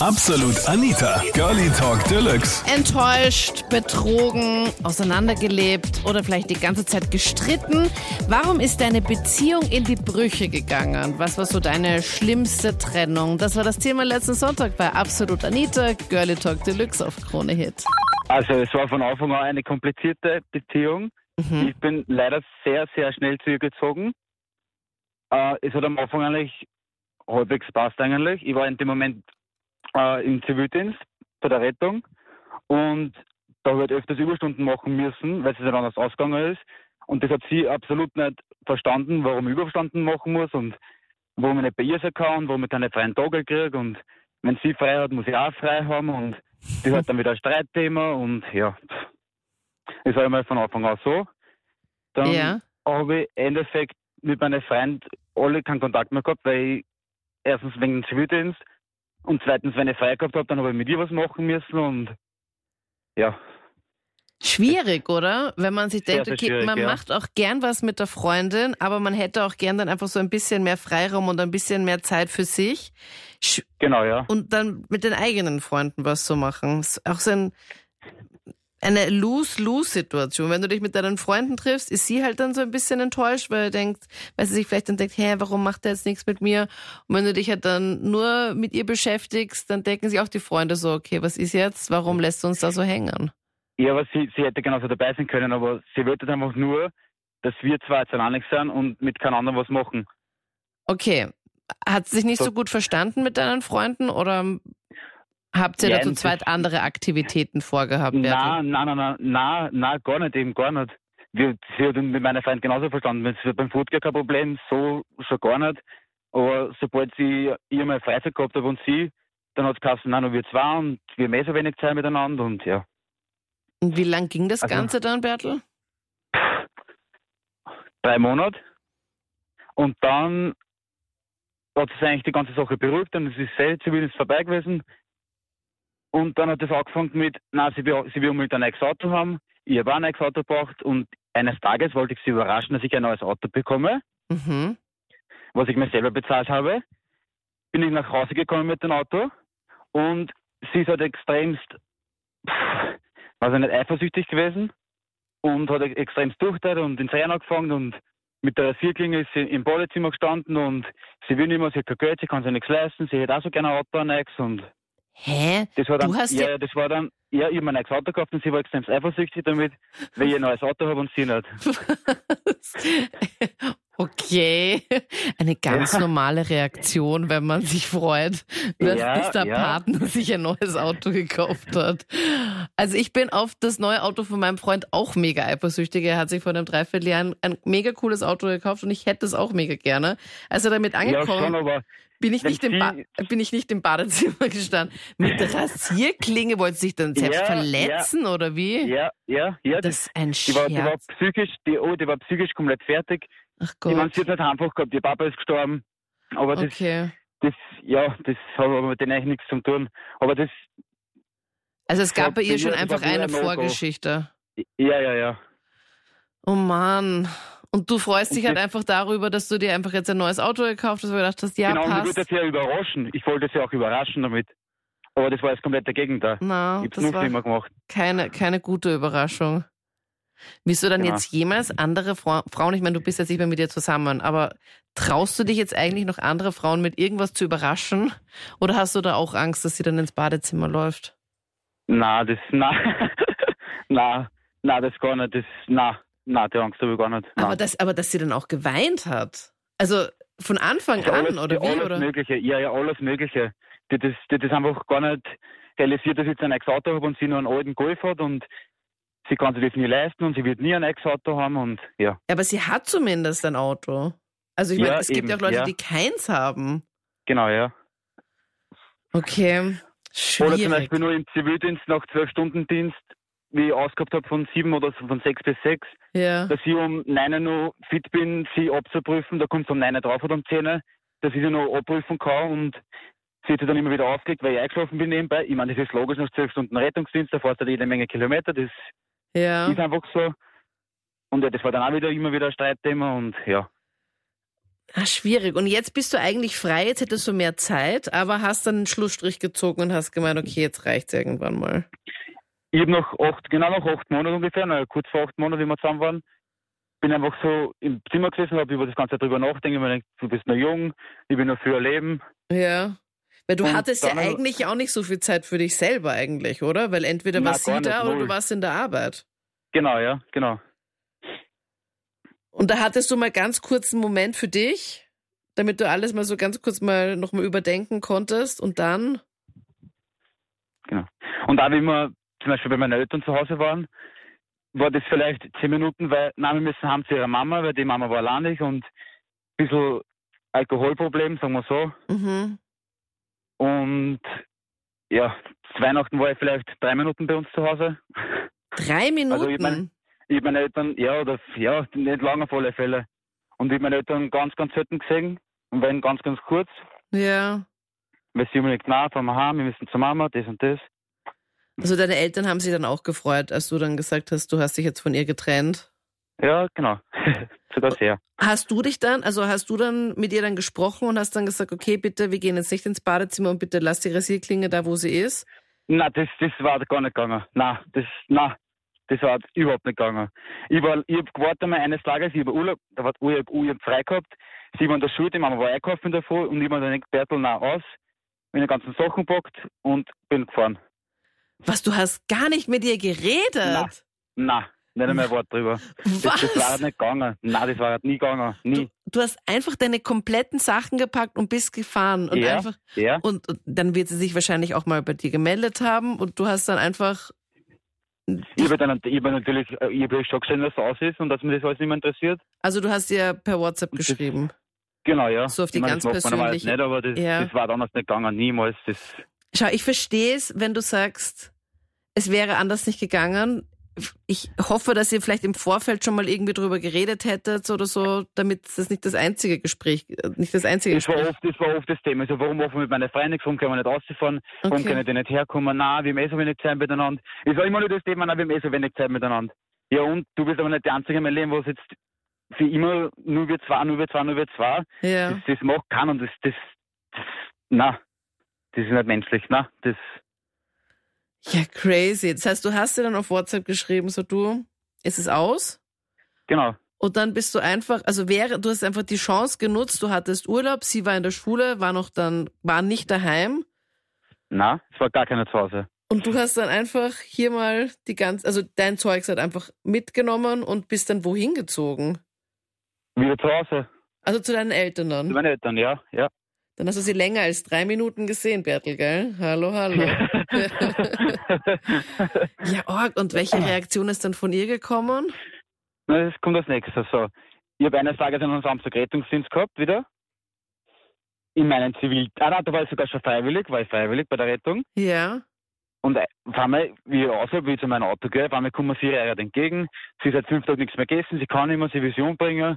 Absolut Anita, Girlie Talk Deluxe. Enttäuscht, betrogen, auseinandergelebt oder vielleicht die ganze Zeit gestritten. Warum ist deine Beziehung in die Brüche gegangen? Was war so deine schlimmste Trennung? Das war das Thema letzten Sonntag bei Absolut Anita, Girlie Talk Deluxe auf Krone Hit. Also es war von Anfang an eine komplizierte Beziehung. Mhm. Ich bin leider sehr, sehr schnell zu ihr gezogen. Äh, es hat am Anfang eigentlich halbwegs passt eigentlich. Ich war in dem Moment äh, im Zivildienst bei der Rettung und da habe ich halt öfters Überstunden machen müssen, weil es nicht anders ausgegangen ist. Und das hat sie absolut nicht verstanden, warum ich Überstunden machen muss und warum ich nicht bei ihr sein kann und warum ich keine freien Tage kriege. Und wenn sie frei hat, muss ich auch frei haben. Und das hat dann wieder ein Streitthema und ja, das war einmal von Anfang an so. Dann Ja. habe ich im Endeffekt mit meinen Freunden alle keinen Kontakt mehr gehabt, weil ich erstens wegen dem Zivildienst und zweitens, wenn ich frei gehabt habe, dann habe ich mit ihr was machen müssen und ja, Schwierig, oder? Wenn man sich Sehr, denkt, sehr okay, schwierig, man ja. macht auch gern was mit der Freundin, aber man hätte auch gern dann einfach so ein bisschen mehr Freiraum und ein bisschen mehr Zeit für sich. Sch- genau, ja. und dann mit den eigenen Freunden was zu machen. Ist auch so ein, eine Lose-Lose-Situation. Wenn du dich mit deinen Freunden triffst, ist sie halt dann so ein bisschen enttäuscht, weil er denkt, weil sie sich vielleicht dann denkt, hä, warum macht er jetzt nichts mit mir? Und wenn du dich halt dann nur mit ihr beschäftigst, dann denken sich auch die Freunde so, okay, was ist jetzt? Warum lässt du uns da so hängen? Ja, aber sie, sie hätte genauso dabei sein können, aber sie wollte einfach nur, dass wir zwei jetzt alleine sind und mit keinem anderen was machen. Okay. Hat sie sich nicht So- so gut verstanden mit deinen Freunden oder habt ihr Ja, da zu zweit andere Aktivitäten vorgehabt? Nein, nein, nein, nein, nein, gar nicht, eben gar nicht. Wir, sie hat mit meiner Freund genauso verstanden. Sie hat beim Football kein Problem, so schon gar nicht. Aber sobald sie ihr mal Freizeit gehabt hat und sie, dann hat es geheißen, nein, nur wir zwei und wir eh so wenig Zeit miteinander und ja. Und wie lang ging das Also- Ganze dann, Bertel? drei Monate. Und dann hat sich eigentlich die ganze Sache beruhigt, ist es sehr zumindest vorbei gewesen. Und dann hat es angefangen mit, nein, sie will, sie will unbedingt ein neues Auto haben. Ich habe auch ein neues Auto gebraucht und eines Tages wollte ich sie überraschen, dass ich ein neues Auto bekomme, Mhm. was ich mir selber bezahlt habe. Bin ich nach Hause gekommen mit dem Auto und sie ist halt extremst, pff, weiß ich nicht, eifersüchtig gewesen und hat extremst durchteilt und ins Rennen angefangen und mit der Rasierklinge ist sie im Badezimmer gestanden und sie will nicht mehr, sie hat kein Geld, sie kann sich nichts leisten, sie hätte auch so gerne ein Auto, ein neues und Hä? das war dann, Du hast ja, ja- das war dann, ja, ich habe mir ein neues Auto gekauft und sie war extrem eifersüchtig damit, weil ich ein neues Auto habe und sie nicht. okay. Eine ganz Ja. normale Reaktion, wenn man sich freut, dass Ja, der ja. Partner sich ein neues Auto gekauft hat. Also ich bin auf das neue Auto von meinem Freund auch mega eifersüchtig. Er hat sich vor einem Dreivierteljahr ein, ein mega cooles Auto gekauft und ich hätte es auch mega gerne. Als er damit Ja, angekommen schon, aber bin ich nicht im ba bin ich nicht im Badezimmer gestanden. Mit Rasierklinge wollte sich dann selbst Ja, verletzen oder wie? ja, ja, ja, Das ist ein die war, die war Scherz. psychisch, die, oh, die war psychisch komplett fertig. Ach Ich meine, Gott. sie hat nicht einfach gehabt, ihr Papa ist gestorben. Aber das, Okay. das, ja, das hat aber mit denen eigentlich nichts zu tun. Aber das, Also es gab Ja, bei ihr schon das einfach eine ein. Vorgeschichte. ja, ja, ja. Oh Mann. Und du freust dich halt das- einfach darüber, dass du dir einfach jetzt ein neues Auto gekauft hast, weil du gedacht hast, ja, genau, und ich wollte passt. sie ja überraschen. Ich wollte sie auch überraschen damit. Aber das war jetzt komplett der Gegenteil. Na, Ich hab's das war immer gemacht. keine, keine gute Überraschung. Wirst du dann Genau. jetzt jemals andere Fra Frauen, ich meine, du bist jetzt nicht mehr mit ihr zusammen, aber traust du dich jetzt eigentlich noch andere Frauen mit irgendwas zu überraschen? Oder hast du da auch Angst, dass sie dann ins Badezimmer läuft? Na, das, na, na, na, das gar nicht. Das, na, na, die Angst habe ich gar nicht. Na. Aber, das, aber dass sie dann auch geweint hat. Also von Anfang Das ist an, alles, oder wie? Alles Oder? Mögliche, ja, ja, alles Mögliche. Die das, die das einfach gar nicht realisiert, dass ich jetzt ein neues Auto habe und sie nur einen alten Golf hat und sie kann sich das nie leisten und sie wird nie ein neues Auto haben und ja. Aber sie hat zumindest ein Auto. Also ich meine, Ja, es gibt eben, ja auch Leute, ja. die keins haben. Genau, ja. Okay, Oder zum schwierig. Beispiel nur im Zivildienst nach zwölf Stunden Dienst, wie ich ausgehabt habe von sieben oder so von sechs bis sechs, Ja. dass ich um neun noch fit bin, sie abzuprüfen, da kommt es um neun drauf oder um zehn, dass ich sie noch abprüfen kann und sie hat sich dann immer wieder aufgelegt, weil ich eingeschlafen bin nebenbei. Ich meine, das ist logisch, nach zwölf Stunden Rettungsdienst, da fährst du jede Menge Kilometer, das Ja. ist einfach so. Und ja, das war dann auch wieder immer wieder ein Streitthema und ja. Ah, schwierig. Und jetzt bist du eigentlich frei, jetzt hättest du mehr Zeit, aber hast dann einen Schlussstrich gezogen und hast gemeint, okay, jetzt reicht's irgendwann mal. Ich habe noch acht, genau noch acht Monate ungefähr, na, kurz vor acht Monaten, wie wir zusammen waren, bin einfach so im Zimmer gesessen, habe über das Ganze drüber nachdenken, mir gedacht, du bist noch jung, ich bin noch für erleben. Ja. Weil du Und hattest ja eigentlich auch nicht so viel Zeit für dich selber eigentlich, oder? Weil entweder Na, war sie gar nicht, da oder null. du warst in der Arbeit. Genau, ja, genau. Und da hattest du mal ganz kurz einen Moment für dich, damit du alles mal so ganz kurz mal nochmal überdenken konntest und dann. Und auch wie wir zum Beispiel bei meinen Eltern zu Hause waren, war das vielleicht zehn Minuten, weil, wir müssen haben zu ihrer Mama, weil die Mama war alleinig und ein bisschen Alkoholproblem, sagen wir so. Mhm. Und ja, zu Weihnachten war ich vielleicht drei Minuten bei uns zu Hause. Drei Minuten. Also ich mein- Ich meine Eltern, ja, oder ja, nicht lange auf alle Fälle. Und ich meine Eltern ganz, ganz selten gesehen. Und wenn ganz, ganz kurz, ja. weil sie unbedingt, na, fahren wir heim, wir müssen zur Mama, das und das. Also deine Eltern haben sich dann auch gefreut, als du dann gesagt hast, du hast dich jetzt von ihr getrennt. Ja, genau. Sogar sehr. Hast du dich dann, also hast du dann mit ihr dann gesprochen und hast dann gesagt, okay, bitte, wir gehen jetzt nicht ins Badezimmer und bitte lass die Rasierklinge da, wo sie ist? Na, das, das war gar nicht gegangen. Na, das, na, das war überhaupt nicht gegangen. Ich, war, ich hab gewartet einmal eines Tages, ich habe Urlaub, da war hab, ich hab frei gehabt, sie war in der Schule, die Mama war einkaufen davor und ich war dann gedacht, Bertel, na, aus, meine ganzen Sachen gepackt und bin gefahren. Was, du hast gar nicht mit ihr geredet? Na. Na, nicht einmal ein Wort drüber. Das, Was? das war halt nicht gegangen. Na, das war halt nie gegangen. Nie. Du hast einfach deine kompletten Sachen gepackt und bist gefahren und Ja. einfach Ja. und, und dann wird sie sich wahrscheinlich auch mal bei dir gemeldet haben und du hast dann einfach Ich habe dann, ich hab natürlich, äh, ich habe schon gesehen, dass es aus ist und dass mir das alles nicht mehr interessiert. also du hast ihr per WhatsApp Das- geschrieben. Genau, ja. So auf die ich meine, ganz das persönliche- nicht, aber das, Ja. das war damals nicht gegangen. Niemals. Das, Schau, ich verstehe es, wenn du sagst, es wäre anders nicht gegangen. Ich hoffe, dass ihr vielleicht im Vorfeld schon mal irgendwie drüber geredet hättet oder so, damit das nicht das einzige Gespräch, nicht das einzige Das war, Gespräch. oft, das war oft das Thema. Also, warum machen wir mit meinen Freunden nichts? Warum können wir nicht rausfahren? Warum Okay. können die nicht herkommen? Nein, wir haben eh so wenig Zeit miteinander. Es war immer nur das Thema, nein, wir haben eh so wenig Zeit miteinander. Ja, und du bist aber nicht die Einzige in meinem Leben, was jetzt für immer nur wir zwei, nur wir zwei, nur wir zwei. Ja. Das, das macht keiner und das, das, das, na, das ist nicht menschlich, na, das, Ja, crazy. Das heißt, du hast dir dann auf WhatsApp geschrieben, so du, ist es aus? genau. Und dann bist du einfach, also wäre, du hast einfach die Chance genutzt, du hattest Urlaub, sie war in der Schule, war noch dann, war nicht daheim. Na, es war gar keiner zu Hause. Und du hast dann einfach hier mal die ganze, also dein Zeugs halt einfach mitgenommen und bist dann wohin gezogen? Wieder zu Hause. Also zu deinen Eltern Zu dann. meinen Eltern, ja, ja. Dann hast du sie länger als drei Minuten gesehen, Bertel, gell? Hallo, hallo. ja, Org, und welche Reaktion ist dann von ihr gekommen? Na, das kommt als nächstes. So. Ich habe eines Tages einen Samstag Rettungsdienst gehabt, wieder. In meinen Zivil... Ah, nein, da war ich sogar schon freiwillig, war ich freiwillig bei der Rettung. Ja. Und äh, auf einmal, wie ich raus wie ich zu meinem Auto gehe, auf einmal kommen sie ihr entgegen. Sie hat seit fünf Tagen nichts mehr gegessen, sie kann nicht mehr, sie Vision bringen.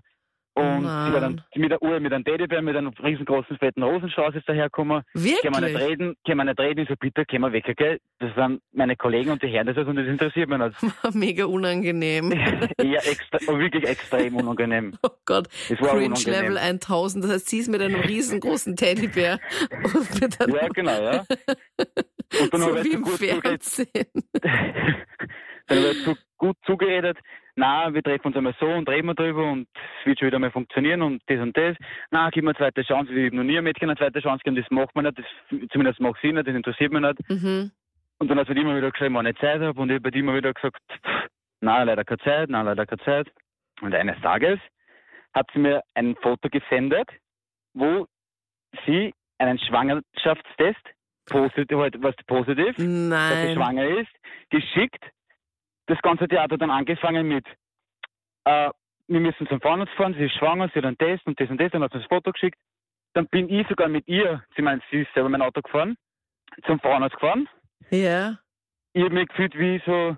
Und Mann. sie war dann mit der Uhr, mit einem Teddybär, mit einem riesengroßen fetten Rosenstrauß ist dahergekommen. Können wir nicht Wirklich? reden, können wir nicht reden, ich so bitte, können wir weg, gell? Das sind meine Kollegen und die hören das also und das interessiert mich nicht. Mega unangenehm. Eher extra, wirklich extrem unangenehm. Oh Gott. Es war Cringe unangenehm. Level 1000. Das heißt, sie ist mit einem riesengroßen Teddybär Ja, genau, ja. Und dann so habe wie ich im gut zugeredet. Fernsehen. dann habe ich gut zugeredet. Na, wir treffen uns einmal so und reden wir drüber und es wird schon wieder mal funktionieren und das und das. Na, gib mir eine zweite Chance. Wir haben noch nie einem Mädchen eine zweite Chance gegeben, das macht man nicht. Das, zumindest macht sie nicht, das interessiert mich nicht. Mhm. Und dann hat sie immer wieder geschrieben, wenn ich Zeit habe. Und ich habe bei immer wieder gesagt, pff, nein, leider keine Zeit, nein, leider keine Zeit. Und eines Tages hat sie mir ein Foto gesendet, wo sie einen Schwangerschaftstest, positiv, halt, was positiv, dass sie Nein. schwanger ist, geschickt. Das ganze Theater dann angefangen mit, äh, wir müssen zum Frauenarzt fahren, sie ist schwanger, sie hat einen Test und das und das, dann hat sie das Foto geschickt. Dann bin ich sogar mit ihr, sie meint, sie ist selber mein Auto gefahren, zum Frauenarzt gefahren Ja. ich habe mich gefühlt wie so,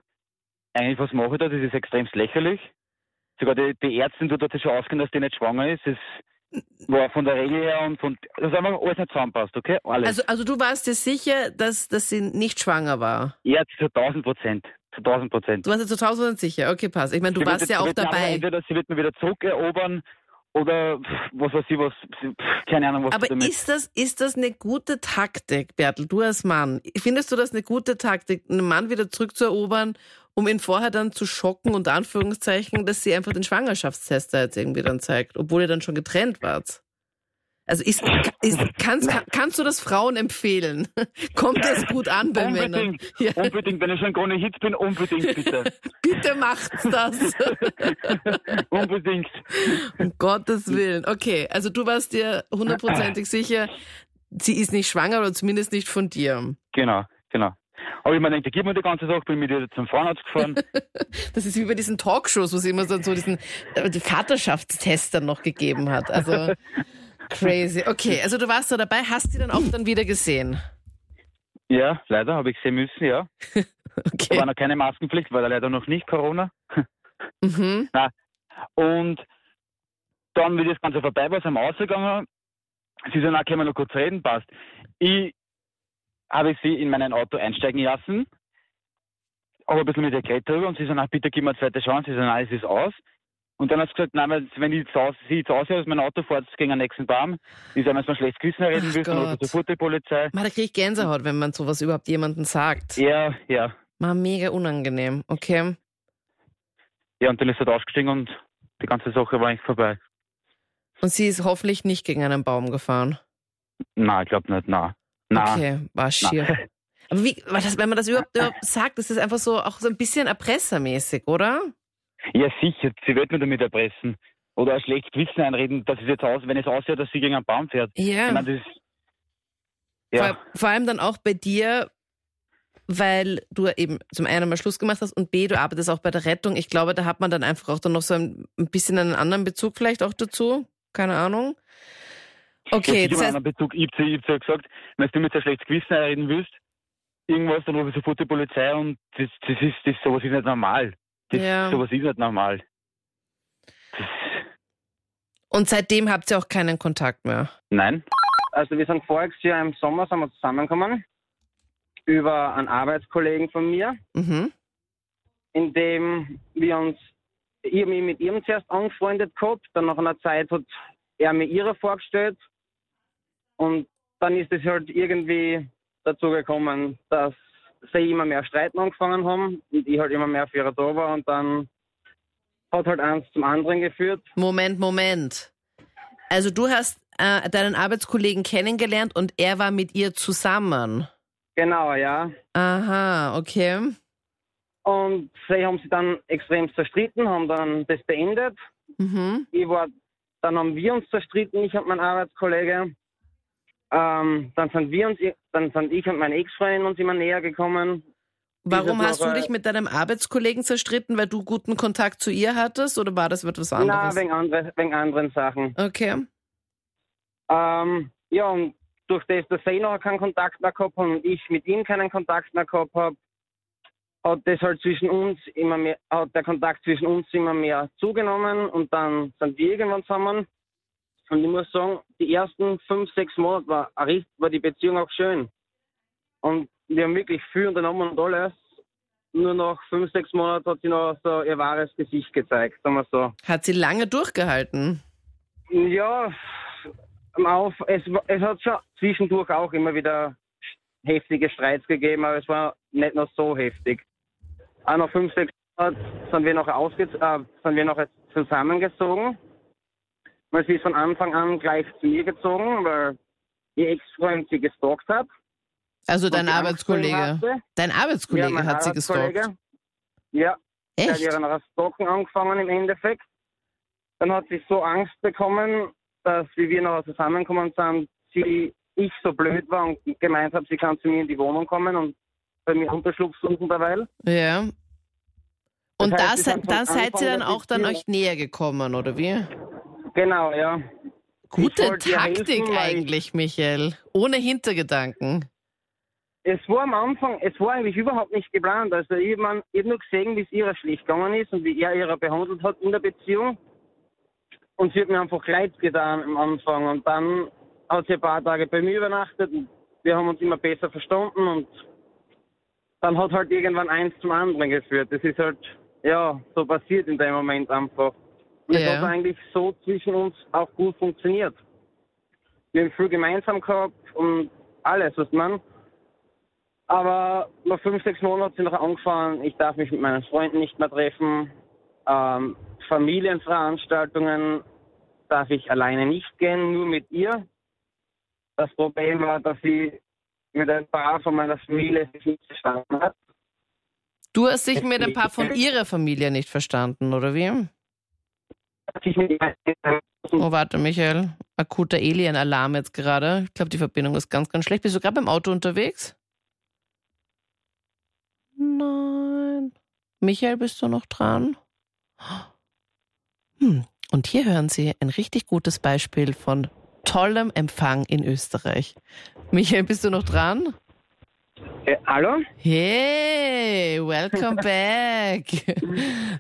eigentlich was mache ich da, das ist extrem lächerlich. Sogar die, die Ärztin tut dort schon ausgehen, dass die nicht schwanger ist. Das war von der Regel her und von, das haben wir alles nicht zusammenpasst, okay? Alles. Also, also du warst dir sicher, dass, dass sie nicht schwanger war? ja, zu 1000 Prozent. Zu 1000 Prozent. Du warst dir zu 1000 sicher. Okay, passt. Ich meine, du Sie wird wird warst ja auch dabei. Entweder sie wird mir wieder zurückerobern oder was weiß ich, was, keine Ahnung, was Aber damit. ist das, ist das eine gute Taktik, Bertel, du als Mann? Findest du das eine gute Taktik, einen Mann wieder zurückzuerobern, um ihn vorher dann zu schocken, unter Anführungszeichen, dass sie einfach den Schwangerschaftstest da jetzt irgendwie dann zeigt, obwohl ihr dann schon getrennt wart? Also ist, ist, kannst, kann, kannst du das Frauen empfehlen? Kommt das gut an bei Männern? Unbedingt, Ja, unbedingt, wenn ich schon gar nicht Hit bin, unbedingt bitte. bitte macht's das. unbedingt. Um Gottes Willen. Okay, also du warst dir hundertprozentig sicher, sie ist nicht schwanger oder zumindest nicht von dir. Genau, genau. Aber ich mir gedacht, gib mir die ganze Sache, bin mit ihr zum Frauenarzt gefahren. Das ist wie bei diesen Talkshows, wo es immer so, diesen äh, Vaterschaftstest dann noch gegeben hat. Also crazy. Okay, also du warst da dabei, hast die dann auch dann wieder gesehen. ja, leider habe ich sehen müssen, ja. Da Okay. war noch keine Maskenpflicht, war da leider noch nicht Corona. Mhm. Und dann, wie das Ganze vorbei war, sind wir ausgegangen. Sie sind auch, können wir noch kurz reden, passt. Ich habe sie in mein Auto einsteigen lassen, aber ein bisschen mit der Gerät drüber und sie sagen, ach, bitte gib mir eine zweite Chance. Sie sagen, nein, es ist aus. Und dann hat sie gesagt, nein, wenn ich zu Hause, sie jetzt aus aus meinem Auto fahrt gegen den nächsten Baum, sage, wenn du ein schlechtes Gewissen reden Ach ruft Gott. sofort die Polizei. Man, da kriege ich Gänsehaut, wenn man sowas überhaupt jemandem sagt. Ja, ja. Mal mega unangenehm. Okay. Ja, und dann ist er da ausgestiegen und die ganze Sache war eigentlich vorbei. Und sie ist hoffentlich nicht gegen einen Baum gefahren. Nein, ich glaube nicht, nein. Nein. Okay, war schier. Aber wie, das, wenn man das überhaupt, überhaupt sagt, das ist einfach so auch so ein bisschen erpressermäßig, oder? Ja, sicher. Sie wird mir damit erpressen. Oder ein schlechtes Gewissen einreden, dass es jetzt aus, wenn es aussieht, dass sie gegen einen Baum fährt. Ja. Ich meine, das ist, Vor, ja, vor allem dann auch bei dir, weil du eben zum einen mal Schluss gemacht hast und B, du arbeitest auch bei der Rettung. Ich glaube, da hat man dann einfach auch dann noch so ein, ein bisschen einen anderen Bezug vielleicht auch dazu. Keine Ahnung. Okay, das das heißt, heißt, Bezug, ich habe ja gesagt, wenn du mit so ein schlechtes Gewissen einreden willst, irgendwas, dann rufe ich sofort die Polizei und das, das ist, das, sowas ist nicht normal. Das, Ja. Sowas ist nicht normal. Das, und seitdem habt ihr auch keinen Kontakt mehr. nein, Also wir sind voriges Jahr im Sommer sind wir zusammengekommen über einen Arbeitskollegen von mir, Mhm. in dem wir uns, ich mich mit ihm zuerst angefreundet gehabt, dann nach einer Zeit hat er mir ihre vorgestellt und dann ist es halt irgendwie dazu gekommen, dass sie immer mehr Streiten angefangen haben und ich halt immer mehr für ihre da war und dann hat halt eins zum anderen geführt. Moment, Moment. Also du hast äh, deinen Arbeitskollegen kennengelernt und er war mit ihr zusammen. Genau, ja. Aha, okay. Und sie haben sich dann extrem zerstritten, haben dann das beendet. Mhm. Ich war, dann haben wir uns zerstritten, ich und mein Arbeitskollege. Ähm, dann sind wir uns, dann sind ich und meine Ex-Freundin uns immer näher gekommen. Warum Diese hast du Woche- dich mit deinem Arbeitskollegen zerstritten, weil du guten Kontakt zu ihr hattest oder war das etwas Na, anderes? wegen, andere, wegen anderen Sachen. okay. Ähm, ja, und durch das, dass sie noch keinen Kontakt mehr gehabt haben und ich mit ihm keinen Kontakt mehr gehabt habe, hat das halt zwischen uns immer mehr, hat der Kontakt zwischen uns immer mehr zugenommen und dann sind wir irgendwann zusammen. Und ich muss sagen, die ersten fünf, sechs Monate war, war die Beziehung auch schön. Und wir haben wirklich viel unternommen und alles. Nur nach fünf, sechs Monaten hat sie noch so ihr wahres Gesicht gezeigt, sagen wir so. Hat sie lange durchgehalten? Ja, Auf, es, es hat schon zwischendurch auch immer wieder heftige Streits gegeben, aber es war nicht noch so heftig. Auch nach fünf, sechs Monaten sind wir noch, ausge äh, sind wir noch zusammengezogen. Weil sie ist von Anfang an gleich zu mir gezogen, weil ihr Ex-Freund sie gestalkt hat. Also dein Arbeitskollege. hatte. Dein Arbeitskollege ja, hat sie gestalkt. Ja, der hat Echt? ihre nach Stalken angefangen im Endeffekt. Dann hat sie so Angst bekommen, dass, wie wir noch zusammengekommen sind, sie, ich so blöd war und gemeint habe, sie kann zu mir in die Wohnung kommen und bei mir Unterschlupf suchen derweil. Ja. Und Das da, heißt, von da seid ihr dann auch dann euch näher gekommen, oder wie? Genau, ja. Gute Taktik helfen, ich- eigentlich, Michael. Ohne Hintergedanken. Es war am Anfang, es war eigentlich überhaupt nicht geplant. Also ich habe hab nur gesehen, wie es ihr schlecht gegangen ist und wie er ihre behandelt hat in der Beziehung. Und sie hat mir einfach leid getan am Anfang. Und dann hat sie ein paar Tage bei mir übernachtet und wir haben uns immer besser verstanden und dann hat halt irgendwann eins zum anderen geführt. Das ist halt, ja, so passiert in dem Moment einfach. Und es Ja. hat eigentlich so zwischen uns auch gut funktioniert. Wir haben viel gemeinsam gehabt und alles, was man. Aber nach fünf, sechs Monaten hat sie noch angefangen, ich darf mich mit meinen Freunden nicht mehr treffen. Ähm, Familienveranstaltungen darf ich alleine nicht gehen, nur mit ihr. Das Problem war, dass sie mit ein paar von meiner Familie sich nicht verstanden hat. Du hast dich mit ein paar von ihrer Familie nicht verstanden, oder wie? Oh, warte, Michael. Akuter Alien-Alarm jetzt gerade. Ich glaube, die Verbindung ist ganz, ganz schlecht. Bist du gerade beim Auto unterwegs? Nein. Michael, bist du noch dran? Hm. Und hier hören Sie ein richtig gutes Beispiel von tollem Empfang in Österreich. Michael, bist du noch dran? Äh, hallo? Hey, welcome back.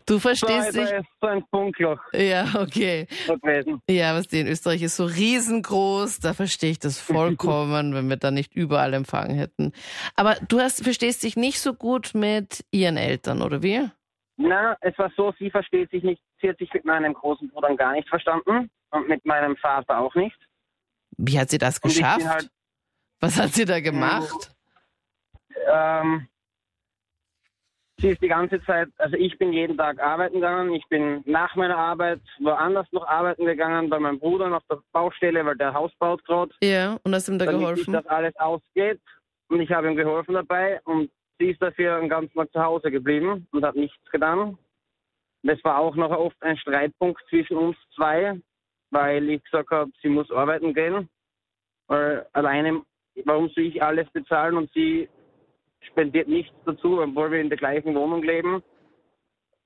Du verstehst dich. so ein Funkloch Ja, okay. gewesen. Ja, was die in Österreich ist so riesengroß, da verstehe ich das vollkommen, wenn wir da nicht überall Empfang hätten. Aber du hast, verstehst dich nicht so gut mit ihren Eltern, oder wie? Na, es war so, sie versteht sich nicht, sie hat sich mit meinem großen Bruder gar nicht verstanden und mit meinem Vater auch nicht. Wie hat sie das geschafft? halt- Was hat sie da gemacht? Ähm, sie ist die ganze Zeit, also ich bin jeden Tag arbeiten gegangen, ich bin nach meiner Arbeit woanders noch arbeiten gegangen, bei meinem Bruder auf der Baustelle, weil der Haus baut gerade, Ja, und hast ihm da damit geholfen? das alles ausgeht. Und ich habe ihm geholfen dabei. Und sie ist dafür den ganzen Tag zu Hause geblieben und hat nichts getan. Das war auch noch oft ein Streitpunkt zwischen uns zwei, weil ich gesagt habe, sie muss arbeiten gehen, weil alleine, warum soll ich alles bezahlen und sie spendiert nichts dazu, obwohl wir in der gleichen Wohnung leben.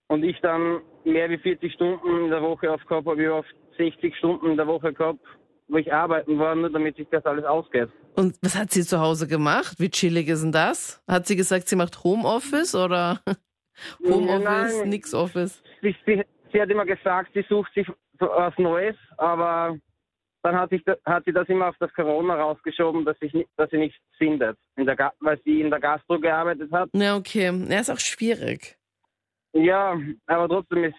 Und ich dann mehr wie 40 Stunden in der Woche aufgehabt habe, ich oft 60 Stunden in der Woche gehabt, wo ich arbeiten war, nur damit sich das alles ausgeht. Und was hat sie zu Hause gemacht? Wie chillig ist denn das? Hat sie gesagt, sie macht Homeoffice oder Homeoffice, Nein. nix Office? sie, sie, sie hat immer gesagt, sie sucht sich was Neues, aber dann hat, sich, da- hat sie das immer auf das Corona rausgeschoben, dass, ich, dass sie nichts findet, in der, weil sie in der Gastro gearbeitet hat. Ja, okay. Ja, ist auch schwierig. Ja, aber trotzdem ist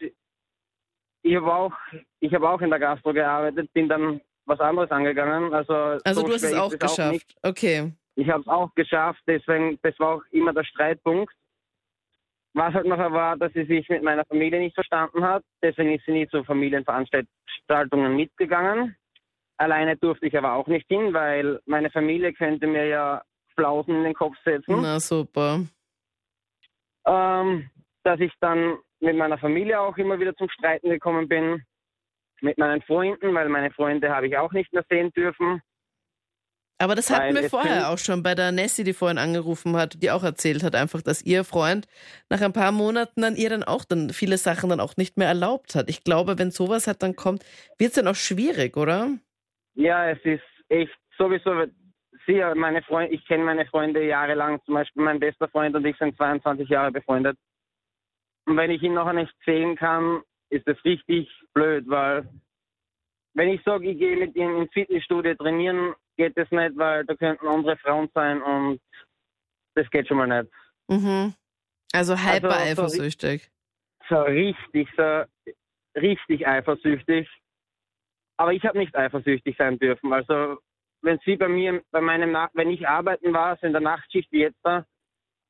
ich habe auch, ich habe auch in der Gastro gearbeitet, bin dann was anderes angegangen. Also, Also so du hast es auch geschafft. nicht. okay. Ich habe es auch geschafft, deswegen, das war auch immer der Streitpunkt. Was halt nachher war, dass sie sich mit meiner Familie nicht verstanden hat. Deswegen ist sie nie zu Familienveranstaltungen mitgegangen. Alleine durfte ich aber auch nicht hin, weil meine Familie könnte mir ja Flausen in den Kopf setzen. Na super. Ähm, dass ich dann mit meiner Familie auch immer wieder zum Streiten gekommen bin. Mit meinen Freunden, weil meine Freunde habe ich auch nicht mehr sehen dürfen. Aber das hatten Weil wir vorher auch schon bei der Nessie, die vorhin angerufen hat, die auch erzählt hat, einfach, dass ihr Freund nach ein paar Monaten dann ihr dann auch dann viele Sachen dann auch nicht mehr erlaubt hat. Ich glaube, wenn sowas halt dann kommt, wird es dann auch schwierig, oder? Ja, es ist echt sowieso. Sie, meine Freunde, ich kenne meine Freunde jahrelang. Zum Beispiel mein bester Freund und ich sind 22 Jahre befreundet. Und wenn ich ihn nachher nicht sehen kann, ist das richtig blöd, weil wenn ich sage, ich gehe mit ihm ins Fitnessstudio trainieren, geht das nicht, weil da könnten andere Frauen sein und das geht schon mal nicht. Mhm. Also hyper so- eifersüchtig. So richtig, so richtig eifersüchtig. Aber ich habe nicht eifersüchtig sein dürfen. Also wenn sie bei mir, bei meinem Nach wenn ich arbeiten war, so in der Nachtschicht wie jetzt da,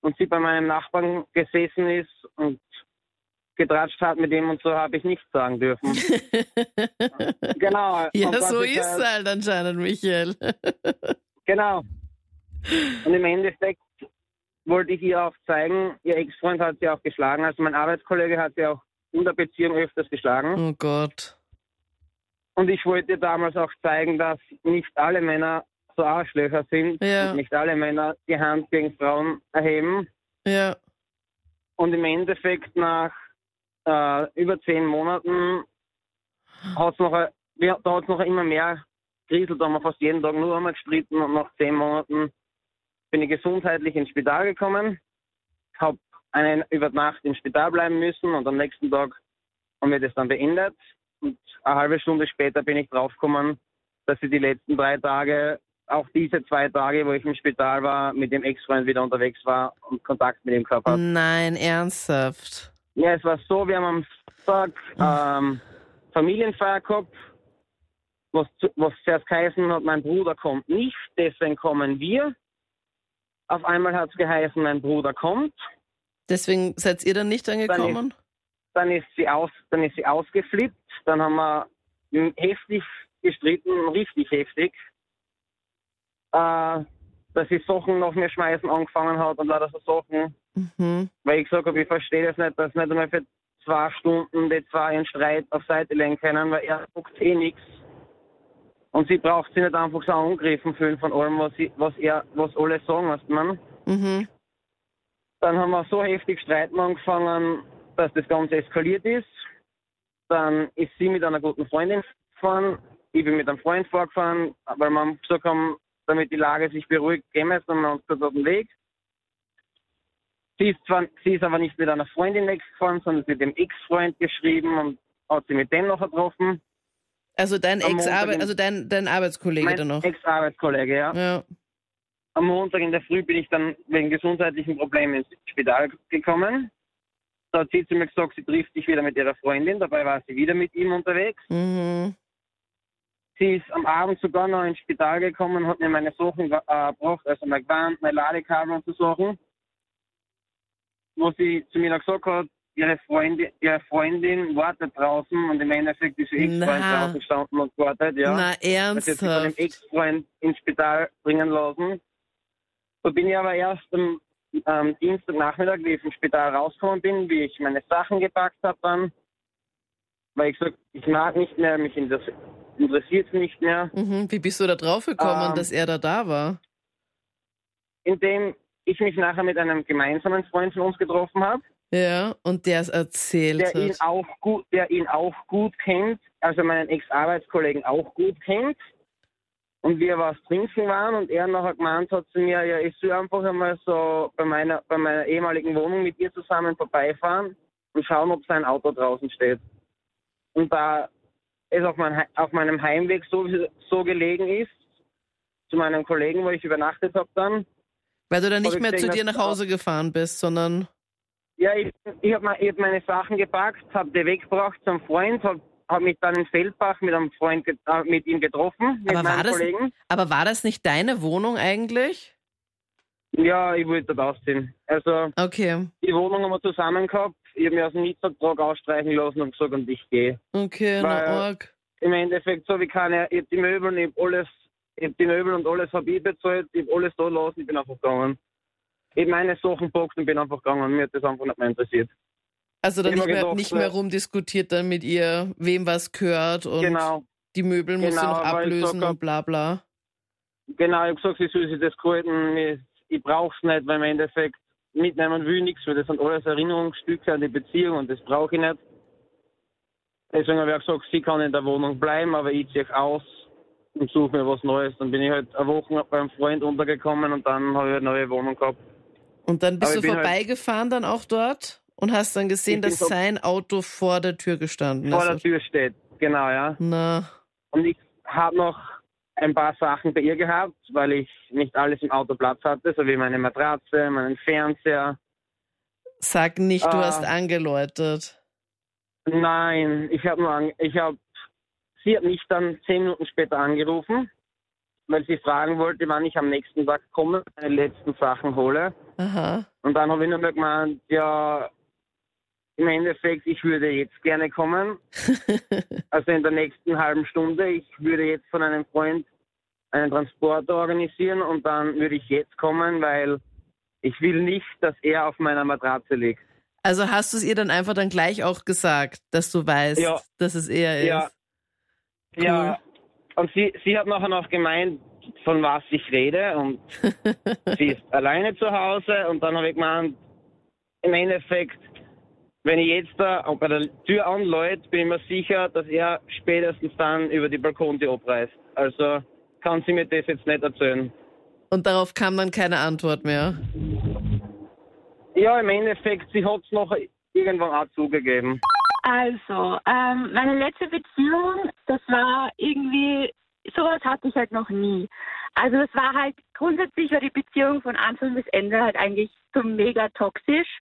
und sie bei meinem Nachbarn gesessen ist und getratscht hat mit ihm und so, habe ich nichts sagen dürfen. genau. ja, so ist halt- es halt anscheinend, Michael. Genau. Und im Endeffekt wollte ich ihr auch zeigen, ihr Ex-Freund hat sie auch geschlagen. Also mein Arbeitskollege hat sie auch in der Beziehung öfters geschlagen. Oh Gott. Und ich wollte damals auch zeigen, dass nicht alle Männer so Arschlöcher sind Ja. und nicht alle Männer die Hand gegen Frauen erheben. Ja. Und im Endeffekt nach äh, über zehn Monaten hat es noch, ja, da hat's noch immer mehr kriselt, da haben wir fast jeden Tag nur einmal gestritten und nach zehn Monaten bin ich gesundheitlich ins Spital gekommen, habe eine über Nacht im Spital bleiben müssen und am nächsten Tag haben wir das dann beendet. Und eine halbe Stunde später bin ich draufgekommen, dass sie die letzten drei Tage, auch diese zwei Tage, wo ich im Spital war, mit dem Ex-Freund wieder unterwegs war und Kontakt mit ihm gehabt habe. Nein, ernsthaft. Ja, es war so, wir haben am Tag ähm, Familienfeier gehabt, was, was zuerst geheißen hat, mein Bruder kommt nicht, deswegen kommen wir. Auf einmal hat es geheißen, mein Bruder kommt. Deswegen seid ihr dann nicht angekommen? Dann ist sie aus, dann ist sie ausgeflippt. Dann haben wir heftig gestritten, richtig heftig. Äh, dass sie Sachen nach mir schmeißen angefangen hat und lauter so Sachen. Mhm. Weil ich gesagt habe, ich verstehe das nicht, dass nicht einmal für zwei Stunden die zwei ihren Streit auf Seite legen können, weil er sagt eh nichts. Und sie braucht sich nicht einfach so angegriffen fühlen von allem, was, sie, was er, was alle sagen, weißt man. Mhm. Dann haben wir so heftig streiten angefangen, dass das Ganze eskaliert ist. Dann ist sie mit einer guten Freundin gefahren, ich bin mit einem Freund vorgefahren, weil wir gesagt haben, damit die Lage sich beruhigt, gehen wir jetzt uns kurz auf den Weg. Sie ist, zwar, sie ist aber nicht mit einer Freundin weggefahren, sondern mit dem Ex-Freund geschrieben und hat sie mit dem noch getroffen. Also dein Am Ex Montag- also dein, dein Arbeitskollege dann noch. Ex-Arbeitskollege, ja. Ja. Am Montag in der Früh bin ich dann wegen gesundheitlichen Problemen ins Spital gekommen. Da hat sie zu mir gesagt, sie trifft sich wieder mit ihrer Freundin. Dabei war sie wieder mit ihm unterwegs. Mhm. Sie ist am Abend sogar noch ins Spital gekommen und hat mir meine Sachen äh, gebracht, also mein Gewand, mein Ladekabel und so Sachen. Wo sie zu mir noch gesagt hat, ihre Freundin, ihre Freundin wartet draußen und im Endeffekt ist ihr Ex-Freund draußen gestanden und gewartet. Ja. Na, dass jetzt von dem ernsthaft? Ex-Freund ins Spital bringen lassen. So bin ich aber erst am ähm, Dienstagnachmittag, wie ich vom Spital rausgekommen bin, wie ich meine Sachen gepackt habe dann, weil ich gesagt ich mag nicht mehr, mich interessiert es nicht mehr, Mhm. Wie bist du da drauf gekommen, Ähm, dass er da da war? indem ich mich nachher mit einem gemeinsamen Freund von uns getroffen habe, Ja, und der es erzählt der ihn hat. auch gut, der ihn auch gut kennt, also meinen Ex-Arbeitskollegen auch gut kennt. Und wir was trinken waren und er nachher gemeint hat zu mir, ja, ich soll einfach einmal so bei meiner, bei meiner ehemaligen Wohnung mit ihr zusammen vorbeifahren und schauen, ob sein Auto draußen steht. Und da es auf, mein, auf meinem Heimweg so, so gelegen ist, zu meinem Kollegen, wo ich übernachtet habe dann, Weil du dann nicht mehr zu dir nach Hause gefahren bist, sondern. Ja, ich, ich habe hab meine Sachen gepackt, habe die weggebracht zum Freund, habe hab mich dann in Feldbach mit einem Freund äh, mit ihm getroffen, mit Aber meinem das- Kollegen. Aber war das nicht deine Wohnung eigentlich? Ja, ich wollte dort ausziehen. Also Okay, die Wohnung haben wir zusammen gehabt. Ich habe mir aus dem Mietvertrag ausstreichen lassen und gesagt, und ich gehe. okay, Weil- na org. Im Endeffekt, so wie keine, ich hab die Möbel, ich hab alles, ich hab die Möbel und alles habe ich bezahlt, ich hab alles da lassen, ich bin einfach gegangen. Ich hab meine Sachen gepackt und bin einfach gegangen. Mir hat das einfach nicht mehr interessiert. Also dann nicht mehr, gedacht, nicht mehr rumdiskutiert dann mit ihr, wem was gehört und genau. die Möbel muss sie Genau, noch weil ich ablösen und bla bla. Genau, ich habe gesagt, sie soll sich das gehalten. Ich, ich brauche es nicht, weil im Endeffekt mitnehmen will nichts, weil das sind alles Erinnerungsstücke an die Beziehung und das brauche ich nicht. Deswegen habe ich auch gesagt, sie kann in der Wohnung bleiben, aber ich ziehe aus und suche mir was Neues. Dann bin ich halt eine Woche beim Freund untergekommen und dann habe ich eine neue Wohnung gehabt. Und dann bist Aber du halt- vorbeigefahren dann auch dort und hast dann gesehen, dass so- sein Auto vor der Tür gestanden Vor ist. der Tür steht, genau, ja. Na, Und ich habe noch ein paar Sachen bei ihr gehabt, weil ich nicht alles im Auto Platz hatte, so wie meine Matratze, meinen Fernseher. sag nicht, du Ah. hast angeläutet. Nein, ich habe nur, an, ich habe, sie hat mich dann zehn Minuten später angerufen, weil sie fragen wollte, wann ich am nächsten Tag komme, meine letzten Sachen hole. Aha. Und dann habe ich nur mal gemeint, ja, im Endeffekt, ich würde jetzt gerne kommen, also in der nächsten halben Stunde. Ich würde jetzt von einem Freund einen Transporter organisieren und dann würde ich jetzt kommen, weil ich will nicht, dass er auf meiner Matratze liegt. Also hast du es ihr dann einfach dann gleich auch gesagt, dass du weißt, Ja. dass es er ist? Ja. Cool. Ja, und sie, sie hat nachher noch gemeint, von was ich rede und sie ist alleine zu Hause und dann habe ich gemeint, im Endeffekt, wenn ich jetzt da bei der Tür anläute, bin ich mir sicher, dass er spätestens dann über die Balkontür abreißt. Also kann sie mir das jetzt nicht erzählen. Und darauf kam dann keine Antwort mehr. Ja, im Endeffekt, sie hat es noch irgendwann auch zugegeben. Also, ähm, meine letzte Beziehung, das war irgendwie, sowas hatte ich halt noch nie. Also es war halt, grundsätzlich war die Beziehung von Anfang bis Ende halt eigentlich so mega toxisch.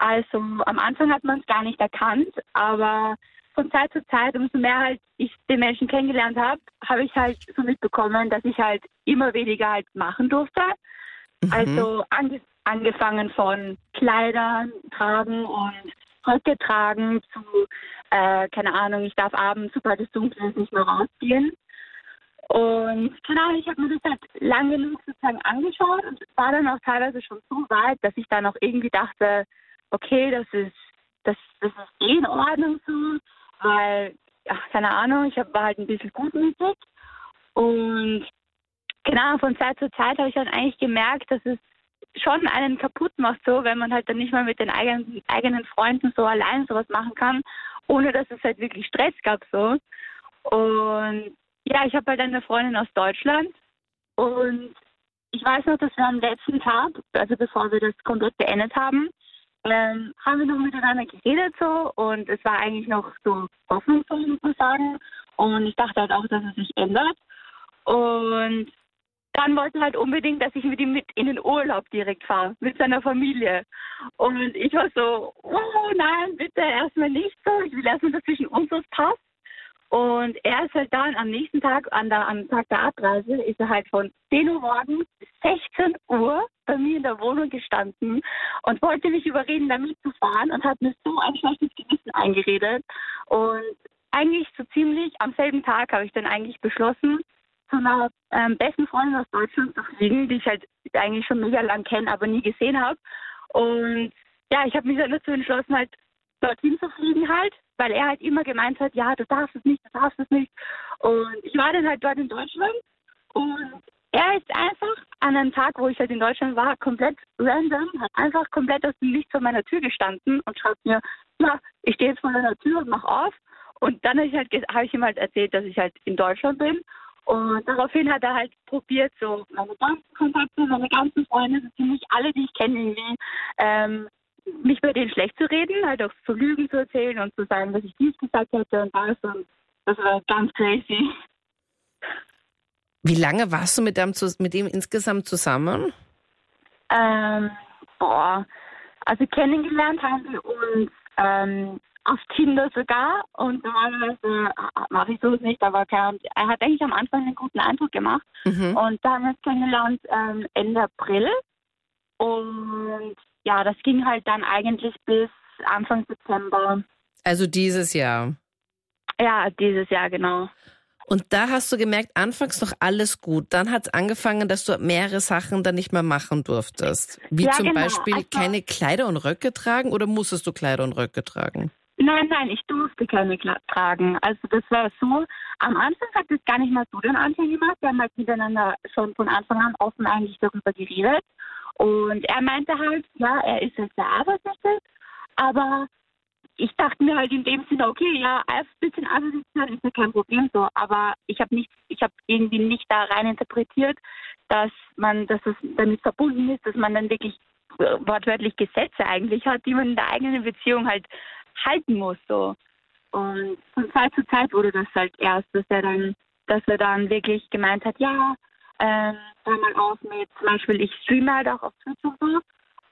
Also am Anfang hat man es gar nicht erkannt, aber von Zeit zu Zeit, umso mehr halt ich den Menschen kennengelernt habe, habe ich halt so mitbekommen, dass ich halt immer weniger halt machen durfte. Mhm. Also ange angefangen von Kleidern tragen und Röcke tragen zu, äh, keine Ahnung, ich darf abends, sobald es dunkel ist, nicht mehr rausgehen. Und keine Ahnung, ich habe mir das halt lange genug sozusagen angeschaut und es war dann auch teilweise schon so weit, dass ich dann auch irgendwie dachte, okay, das ist, das, das ist eh in Ordnung so, weil, ach, keine Ahnung, ich war halt ein bisschen gutmütig und genau, von Zeit zu Zeit habe ich dann eigentlich gemerkt, dass es schon einen kaputt macht, so, wenn man halt dann nicht mal mit den eigenen, eigenen Freunden so allein sowas machen kann, ohne dass es halt wirklich Stress gab, so. Und ja, ich habe halt eine Freundin aus Deutschland und ich weiß noch, dass wir am letzten Tag, also bevor wir das komplett beendet haben, ähm, haben wir noch miteinander geredet so und es war eigentlich noch so hoffnungsvoll, muss man sagen. Und ich dachte halt auch, dass es sich ändert. Und dann wollte halt unbedingt, dass ich mit ihm mit in den Urlaub direkt fahre, mit seiner Familie. Und ich war so, oh nein, bitte erstmal nicht so. Ich will erstmal, dass zwischen uns was passt. Und er ist halt dann am nächsten Tag, an der, am Tag der Abreise, ist er halt von 10 Uhr morgens bis 16 Uhr bei mir in der Wohnung gestanden und wollte mich überreden, da mitzufahren und hat mir so ein schlechtes Gewissen eingeredet. Und eigentlich so ziemlich am selben Tag habe ich dann eigentlich beschlossen, zu einer ähm, besten Freundin aus Deutschland zu fliegen, die ich halt eigentlich schon mega lang kenne, aber nie gesehen habe. Und ja, ich habe mich dann dazu entschlossen, halt dorthin zu fliegen halt, weil er halt immer gemeint hat, ja, du darfst es nicht, du darfst es nicht. Und ich war dann halt dort in Deutschland und er ist einfach an einem Tag, wo ich halt in Deutschland war, komplett random, hat einfach komplett aus dem Licht vor meiner Tür gestanden und schreibt mir, ja, ich stehe jetzt vor deiner Tür und mach auf. Und dann habe ich, halt, hab ich ihm halt erzählt, dass ich halt in Deutschland bin. Und daraufhin hat er halt probiert, so meine ganzen Kontakte, meine ganzen Freunde, so ziemlich alle, die ich kenne, irgendwie, ähm, mich bei denen schlecht zu reden, halt auch zu Lügen zu erzählen und zu sagen, dass ich dies gesagt hätte und das. Und das war ganz crazy. Wie lange warst du mit dem, mit dem insgesamt zusammen? Ähm, boah, also kennengelernt haben wir uns ähm, auf Tinder sogar und normalerweise mache ich sowas nicht, aber er hat eigentlich am Anfang einen guten Eindruck gemacht Mhm. und da haben wir uns kennengelernt ähm, Ende April und ja, das ging halt dann eigentlich bis Anfang September. Also dieses Jahr. Ja, dieses Jahr genau. Und da hast du gemerkt, anfangs noch alles gut. Dann hat es angefangen, dass du mehrere Sachen dann nicht mehr machen durftest. Wie Ja, zum genau. Beispiel Also- keine Kleider und Röcke tragen oder musstest du Kleider und Röcke tragen? Nein, nein, ich durfte keine Kla tragen. Also das war so, am Anfang hat das gar nicht mal so den Anfang gemacht. Wir haben halt miteinander schon von Anfang an offen eigentlich darüber geredet. Und er meinte halt, ja, er ist jetzt sehr arbeitssüchtig, aber ich dachte mir halt in dem Sinne, okay, ja, ein bisschen sein ist ja kein Problem so, aber ich habe nicht, ich habe irgendwie nicht da rein interpretiert, dass man, dass es damit verbunden ist, dass man dann wirklich wortwörtlich Gesetze eigentlich hat, die man in der eigenen Beziehung halt halten muss so. Und von Zeit zu Zeit wurde das halt erst, dass er dann, dass er dann wirklich gemeint hat, ja, ähm, mal auf mit, zum Beispiel ich streame halt auch auf Twitch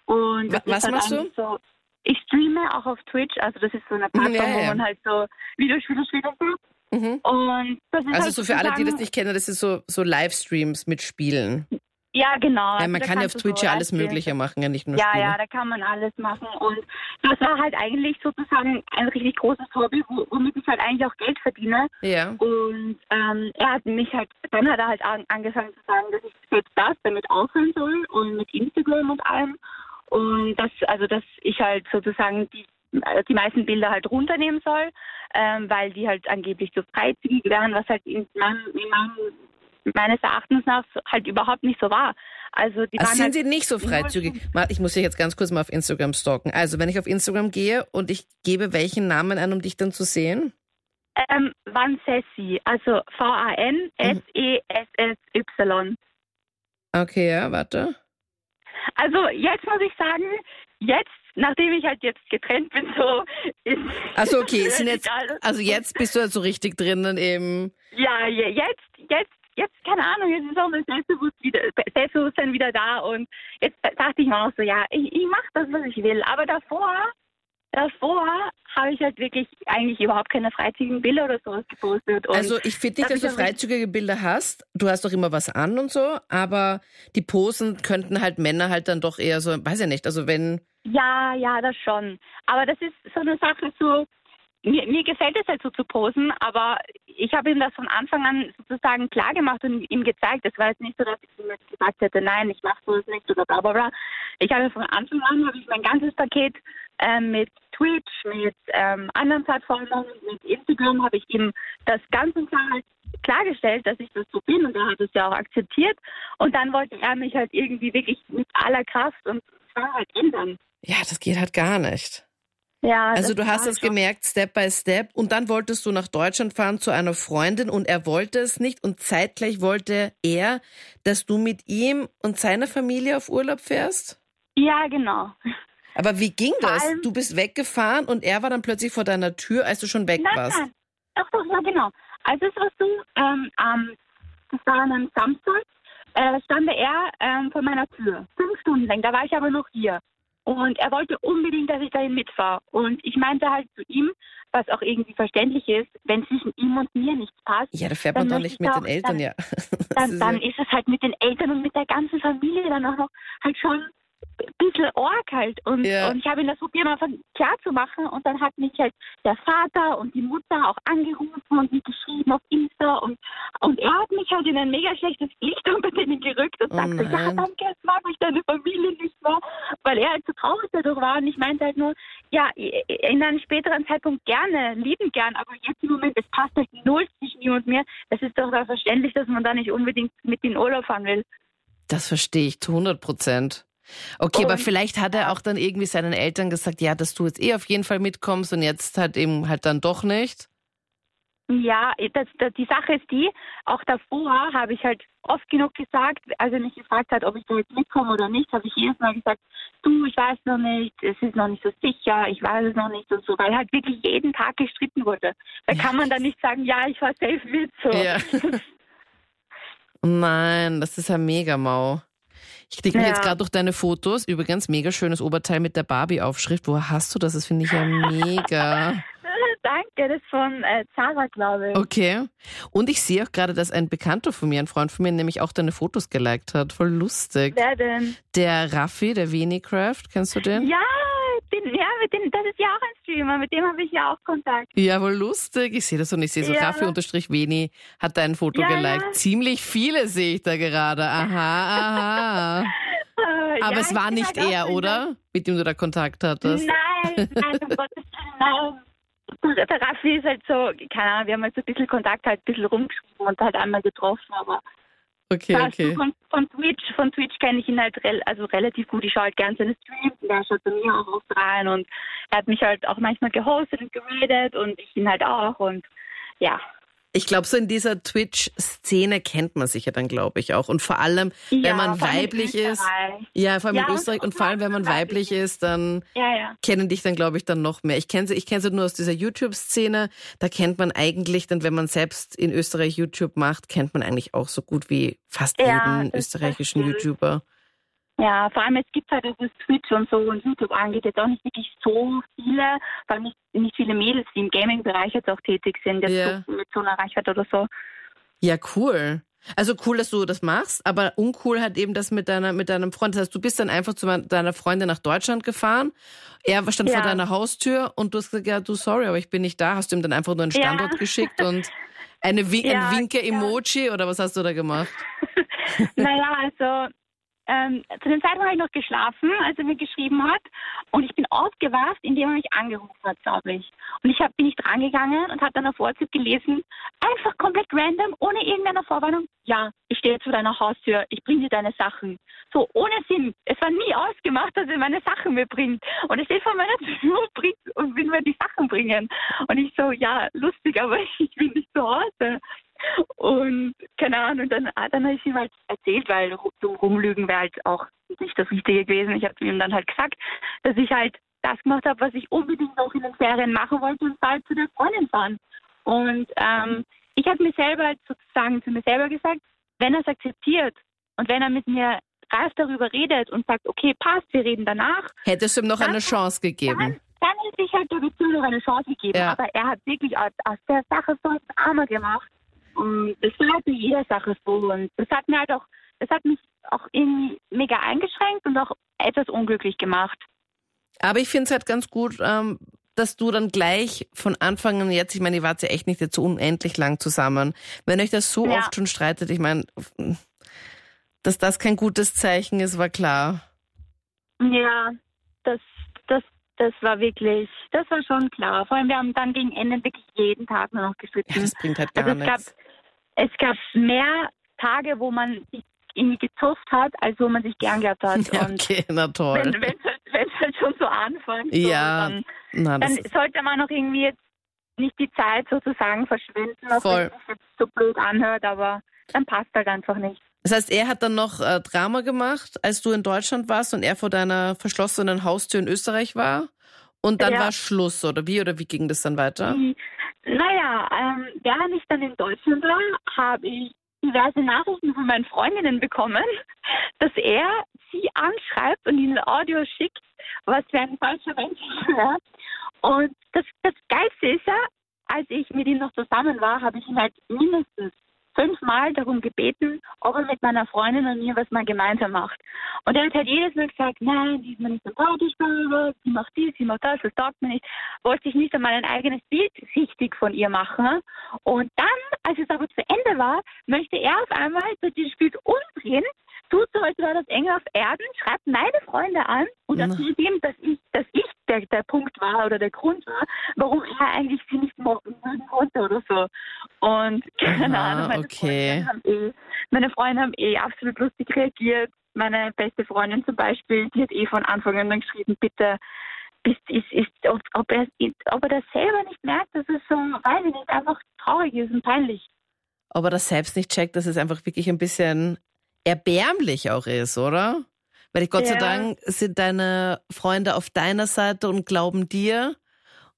und so. Was halt machst du? So, ich streame auch auf Twitch, also das ist so eine Plattform, ja, ja. wo man halt so Videospiele spielt und so. Mhm. Und das ist Also halt so für alle, die das nicht kennen, das ist so, so Livestreams mit Spielen. Ja, genau. Ja, Also man da kann ja auf Twitch so ja alles. Mögliche machen, ja nicht nur Ja, Spiele. ja, da kann man alles machen. Und das war halt eigentlich sozusagen ein richtig großes Hobby, wo- womit ich halt eigentlich auch Geld verdiene. Ja. Und ähm, er hat mich halt, dann hat er halt an, angefangen zu sagen, dass ich selbst das damit aufhören soll und mit Instagram und allem. Und dass, also dass ich halt sozusagen die, äh, die meisten Bilder halt runternehmen soll, ähm, weil die halt angeblich zu freizügig wären, was halt in meinem, in meinem meines Erachtens nach halt überhaupt nicht so war. Also die waren sind halt sie nicht so freizügig? Ich muss dich jetzt ganz kurz mal auf Instagram stalken. Also, wenn ich auf Instagram gehe und ich gebe welchen Namen ein, um dich dann zu sehen? Ähm, Vansessi, also V-A-N-S-E-S-S-Y. Okay, ja, warte. Also jetzt muss ich sagen, jetzt, nachdem ich halt jetzt getrennt bin, so ist. Achso, okay, sind jetzt, also jetzt bist du halt so richtig drinnen eben. Ja, je- jetzt, jetzt, jetzt, keine Ahnung, jetzt ist auch mein Selbstbewusst wieder, Selbstbewusstsein wieder da und jetzt dachte ich mir auch so, ja, ich, ich mache das, was ich will. Aber davor davor habe ich halt wirklich eigentlich überhaupt keine freizügigen Bilder oder sowas gepostet. Und Also ich finde nicht, dass du freizügige Bilder hast. Du hast doch immer was an und so, aber die Posen könnten halt Männer halt dann doch eher so, weiß ich nicht, also wenn. Ja, ja, das schon. Aber das ist so eine Sache, so mir, mir gefällt es halt so zu posen, aber ich habe ihm das von Anfang an sozusagen klar gemacht und ihm gezeigt. Es war jetzt nicht so, dass ich ihm gesagt hätte, nein, ich mache sowas nicht oder bla bla bla. Ich habe von Anfang an habe ich mein ganzes Paket ähm, mit Twitch, mit ähm, anderen Plattformen, mit Instagram habe ich ihm das ganz und klar halt klargestellt, dass ich das so bin und er hat es ja auch akzeptiert. Und dann wollte er mich halt irgendwie wirklich mit aller Kraft und zwar halt ändern. Ja, das geht halt gar nicht. Ja, Also du hast schon- gemerkt, Step by Step, und dann wolltest du nach Deutschland fahren zu einer Freundin und er wollte es nicht und zeitgleich wollte er, dass du mit ihm und seiner Familie auf Urlaub fährst? Ja, genau. Aber wie ging Vor das? Du bist weggefahren und er war dann plötzlich vor deiner Tür, als du schon weg Nein, warst. nein. Doch, doch, ja, genau. Also es war so, ähm, am- das war an einem Samstag, äh, stand er ähm, vor meiner Tür. Fünf Stunden lang. Da war ich aber noch hier. Und er wollte unbedingt, dass ich dahin mitfahre. Und ich meinte halt zu ihm, was auch irgendwie verständlich ist, wenn zwischen ihm und mir nichts passt, Ja, da fährt man doch nicht ich mit auch- den Eltern, dann- ja. Dann, ist dann ist es halt mit den Eltern und mit der ganzen Familie dann auch noch halt schon halt. Und, Ja. und ich habe ihm das probiert, mal klar zu machen. Und dann hat mich halt der Vater und die Mutter auch angerufen und mich geschrieben auf Insta. Und, und er hat mich halt in ein mega schlechtes Licht unter denen gerückt und Oh sagte, ja, danke, jetzt mag ich deine Familie nicht mehr. Weil er halt so traurig dadurch war. Und ich meinte halt nur, ja, in einem späteren Zeitpunkt gerne, lieben gern. Aber jetzt im Moment, es passt halt null zwischen ihm und mir. Das ist doch verständlich, dass man da nicht unbedingt mit in Urlaub fahren will. Das verstehe ich zu 100 Prozent. Okay, aber Und- vielleicht hat er auch dann irgendwie seinen Eltern gesagt, ja, dass du jetzt eh auf jeden Fall mitkommst und jetzt halt eben halt dann doch nicht. Ja, das, das, die Sache ist die, auch davor habe ich halt oft genug gesagt, als er mich gefragt hat, ob ich da jetzt mitkomme oder nicht, habe ich jedes Mal gesagt, du, ich weiß noch nicht, es ist noch nicht so sicher, ich weiß es noch nicht und so, weil halt wirklich jeden Tag gestritten wurde. Da kann man dann nicht sagen, ja, ich fahr safe mit. So. Ja. Nein, das ist ja mega mau. Ich klicke mich Ja. jetzt gerade durch deine Fotos. Übrigens, mega schönes Oberteil mit der Barbie-Aufschrift. Woher hast du das? Das finde ich ja mega. Danke, das ist von äh, Zara, glaube ich. Okay. Und ich sehe auch gerade, dass ein Bekannter von mir, ein Freund von mir, nämlich auch deine Fotos geliked hat. Voll lustig. Wer denn? Der Raffi, der Venicraft, kennst du den? Ja, den, ja, mit dem, das ist ja auch ein Streamer, mit dem habe ich ja auch Kontakt. Ja, wohl lustig. Ich sehe das und ich sehe so, Ja. Raffi unterstrich Veni hat dein Foto Ja, geliked. ja. Ziemlich viele sehe ich da gerade. Aha, aha. Äh, Aber ja, es war nicht halt er, oder? Mit dem du da Kontakt hattest. Nein, nein, um Gottes Willen, nein. Der der Raffi ist halt so, keine Ahnung, wir haben halt so ein bisschen Kontakt, halt ein bisschen rumgeschrieben und halt einmal getroffen, aber Okay, weißt okay. du, von, von Twitch, von Twitch kenne ich ihn halt rel also relativ gut. Ich schaue halt gerne seine Streams und er schaut bei mir auch oft rein und er hat mich halt auch manchmal gehostet und geradet und ich ihn halt auch und ja. Ich glaube, so in dieser Twitch-Szene kennt man sich ja dann, glaube ich, auch. Und vor allem, wenn ja, man weiblich ist, ja, vor allem Ja, in Österreich und und vor allem, wenn man weiblich ist, dann Ja, kennen dich dann, glaube ich, dann noch mehr. Ich kenne sie, ich kenne sie nur aus dieser YouTube-Szene. Da kennt man eigentlich dann, wenn man selbst in Österreich YouTube macht, kennt man eigentlich auch so gut wie fast jeden österreichischen. YouTuber. Ja, vor allem es gibt halt, was Twitch und so und YouTube angeht, jetzt auch nicht wirklich so viele, vor allem nicht, nicht viele Mädels, die im Gaming-Bereich jetzt auch tätig sind, jetzt Ja. so mit so einer Reichweite oder so. Ja, cool. Also cool, dass du das machst, aber uncool hat eben das mit deiner mit deinem Freund. Das heißt, du bist dann einfach zu deiner Freundin nach Deutschland gefahren. Er stand vor Ja. deiner Haustür und du hast gesagt, ja, du sorry, aber ich bin nicht da. Hast du ihm dann einfach nur einen Ja. Standort geschickt und eine Win Ja, ein Winke-Emoji oder was hast du da gemacht? naja, also ähm, zu dem Zeitpunkt habe ich noch geschlafen, als er mir geschrieben hat. Und ich bin aufgewacht, indem er mich angerufen hat, glaube ich. Und ich hab, bin nicht rangegangen und habe dann auf WhatsApp gelesen, einfach komplett random, ohne irgendeine Vorwarnung. Ja, ich stehe vor deiner Haustür, ich bringe dir deine Sachen. So, ohne Sinn. Es war nie ausgemacht, dass er meine Sachen mir bringt. Und er steht vor meiner Tür und will mir die Sachen bringen. Und ich so, ja, lustig, aber ich bin nicht zu Hause. Und keine Ahnung, dann, ah, dann habe ich ihm halt erzählt, weil so rumlügen wäre halt auch nicht das Richtige gewesen. Ich habe ihm dann halt gesagt, dass ich halt das gemacht habe, was ich unbedingt noch in den Ferien machen wollte und halt zu der Freundin fahren. Und ähm, ich habe mir selber halt sozusagen zu mir selber gesagt, wenn er es akzeptiert und wenn er mit mir reif darüber redet und sagt, okay, passt, wir reden danach, Hättest du ihm noch eine Chance gegeben? dann, dann ist sich halt der Beziehung noch eine Chance gegeben. Ja. Aber er hat wirklich aus, der Sache so ein Drama gemacht. Und das war halt bei jeder Sache so. Und das hat mir halt auch, das hat mich auch irgendwie mega eingeschränkt und auch etwas unglücklich gemacht. Aber ich finde es halt ganz gut, ähm, dass du dann gleich von Anfang an jetzt, ich meine, ihr wart ja echt nicht jetzt so unendlich lang zusammen. Wenn euch das so Ja. oft schon streitet, ich meine, dass das kein gutes Zeichen ist, war klar. Ja, das, das, war wirklich, das war schon klar. Vor allem, wir haben dann gegen Ende wirklich jeden Tag nur noch Ja, gestritten. das bringt halt gar Also es gab, es gab mehr Tage, wo man sich irgendwie gezofft hat, als wo man sich gern gehabt hat. Ja, okay, na toll. wenn es halt, halt schon so anfängt, so, Ja, dann, Na, dann sollte man auch irgendwie jetzt nicht die Zeit sozusagen verschwenden, auch Voll. wenn es so blöd anhört, aber dann passt halt einfach nicht. Das heißt, er hat dann noch äh, Drama gemacht, als du in Deutschland warst und er vor deiner verschlossenen Haustür in Österreich war. Und dann Ja. war Schluss, oder wie? Oder wie ging das dann weiter? Die, naja, ähm, während ich dann in Deutschland war, habe ich diverse Nachrichten von meinen Freundinnen bekommen, dass er sie anschreibt und ihnen Audio schickt, was für ein falscher Mensch. Ja. Und das, das Geilste ist ja, als ich mit ihm noch zusammen war, habe ich ihn halt mindestens fünfmal darum gebeten, ob er mit meiner Freundin und mir was mal gemeinsam macht. Und er hat halt jedes Mal gesagt, nein, die ist mir nicht sympathisch, sie macht dies, sie macht das, das taugt mir nicht. Wollte sich nicht einmal ein eigenes Bild richtig von ihr machen. Und dann, als es aber zu Ende war, möchte er auf einmal dieses Bild umdrehen, tut so, als wäre das Engel auf Erden, schreibt meine Freunde an und erzählt ihm, dass ich, dass ich der, der Punkt war oder der Grund war, warum er eigentlich sie nicht mochten konnte oder so. Und keine Ahnung, meine, okay. Freunde haben eh, meine Freunde haben eh absolut lustig reagiert. Meine beste Freundin zum Beispiel, die hat eh von Anfang an dann geschrieben, bitte, ist, ist, ist, ob, ob, er, ob er das selber nicht merkt, dass es so, weiß ich nicht, einfach traurig ist und peinlich. Ob er das selbst nicht checkt, dass es einfach wirklich ein bisschen erbärmlich auch ist, oder? Weil ich Gott sei Ja. Dank sind deine Freunde auf deiner Seite und glauben dir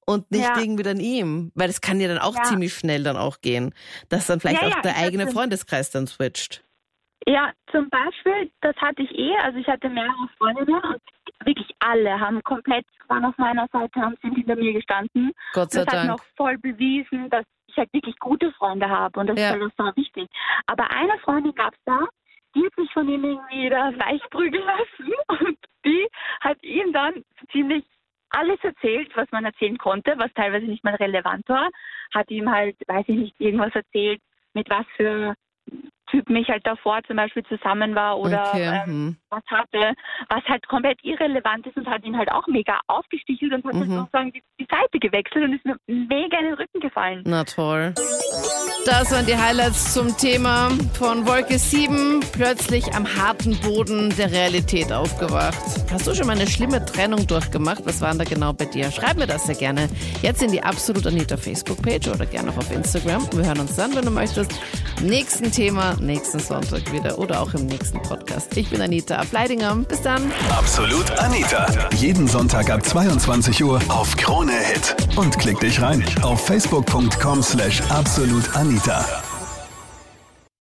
und nicht Ja. irgendwie dann ihm. Weil es kann ja dann auch Ja. ziemlich schnell dann auch gehen, dass dann vielleicht auch der das eigene. Freundeskreis dann switcht. Ja, zum Beispiel, das hatte ich eh, also ich hatte mehrere Freundinnen und wirklich alle haben komplett, waren auf meiner Seite, haben sind hinter mir gestanden. Gott sei das hat mir Dank. auch voll bewiesen, dass ich halt wirklich gute Freunde habe und das Ja. ist halt so wichtig. Aber eine Freundin gab es da, die hat sich von ihm irgendwie da weich prügeln lassen und die hat ihm dann ziemlich alles erzählt, was man erzählen konnte, was teilweise nicht mal relevant war. Hat ihm halt, weiß ich nicht, irgendwas erzählt, mit was für Typen ich halt davor zum Beispiel zusammen war oder Okay, ähm, hm. was hatte, was halt komplett irrelevant ist und hat ihn halt auch mega aufgestichelt und hat Mhm. sozusagen die, die Seite gewechselt und ist mir mega in den Rücken gefallen. Na toll. Das waren die Highlights zum Thema von Wolke 7, plötzlich am harten Boden der Realität aufgewacht. Hast du schon mal eine schlimme Trennung durchgemacht? Was war denn da genau bei dir? Schreib mir das sehr gerne. Jetzt in die Absolut Anita Facebook-Page oder gerne auch auf Instagram. Wir hören uns dann, wenn du möchtest, nächsten Thema, nächsten Sonntag wieder oder auch im nächsten Podcast. Ich bin Anita Ableidinger. Bis dann. Absolut Anita. Jeden Sonntag ab 22 Uhr auf Krone Hit. Und klick dich rein auf facebook.com slash absolutanita.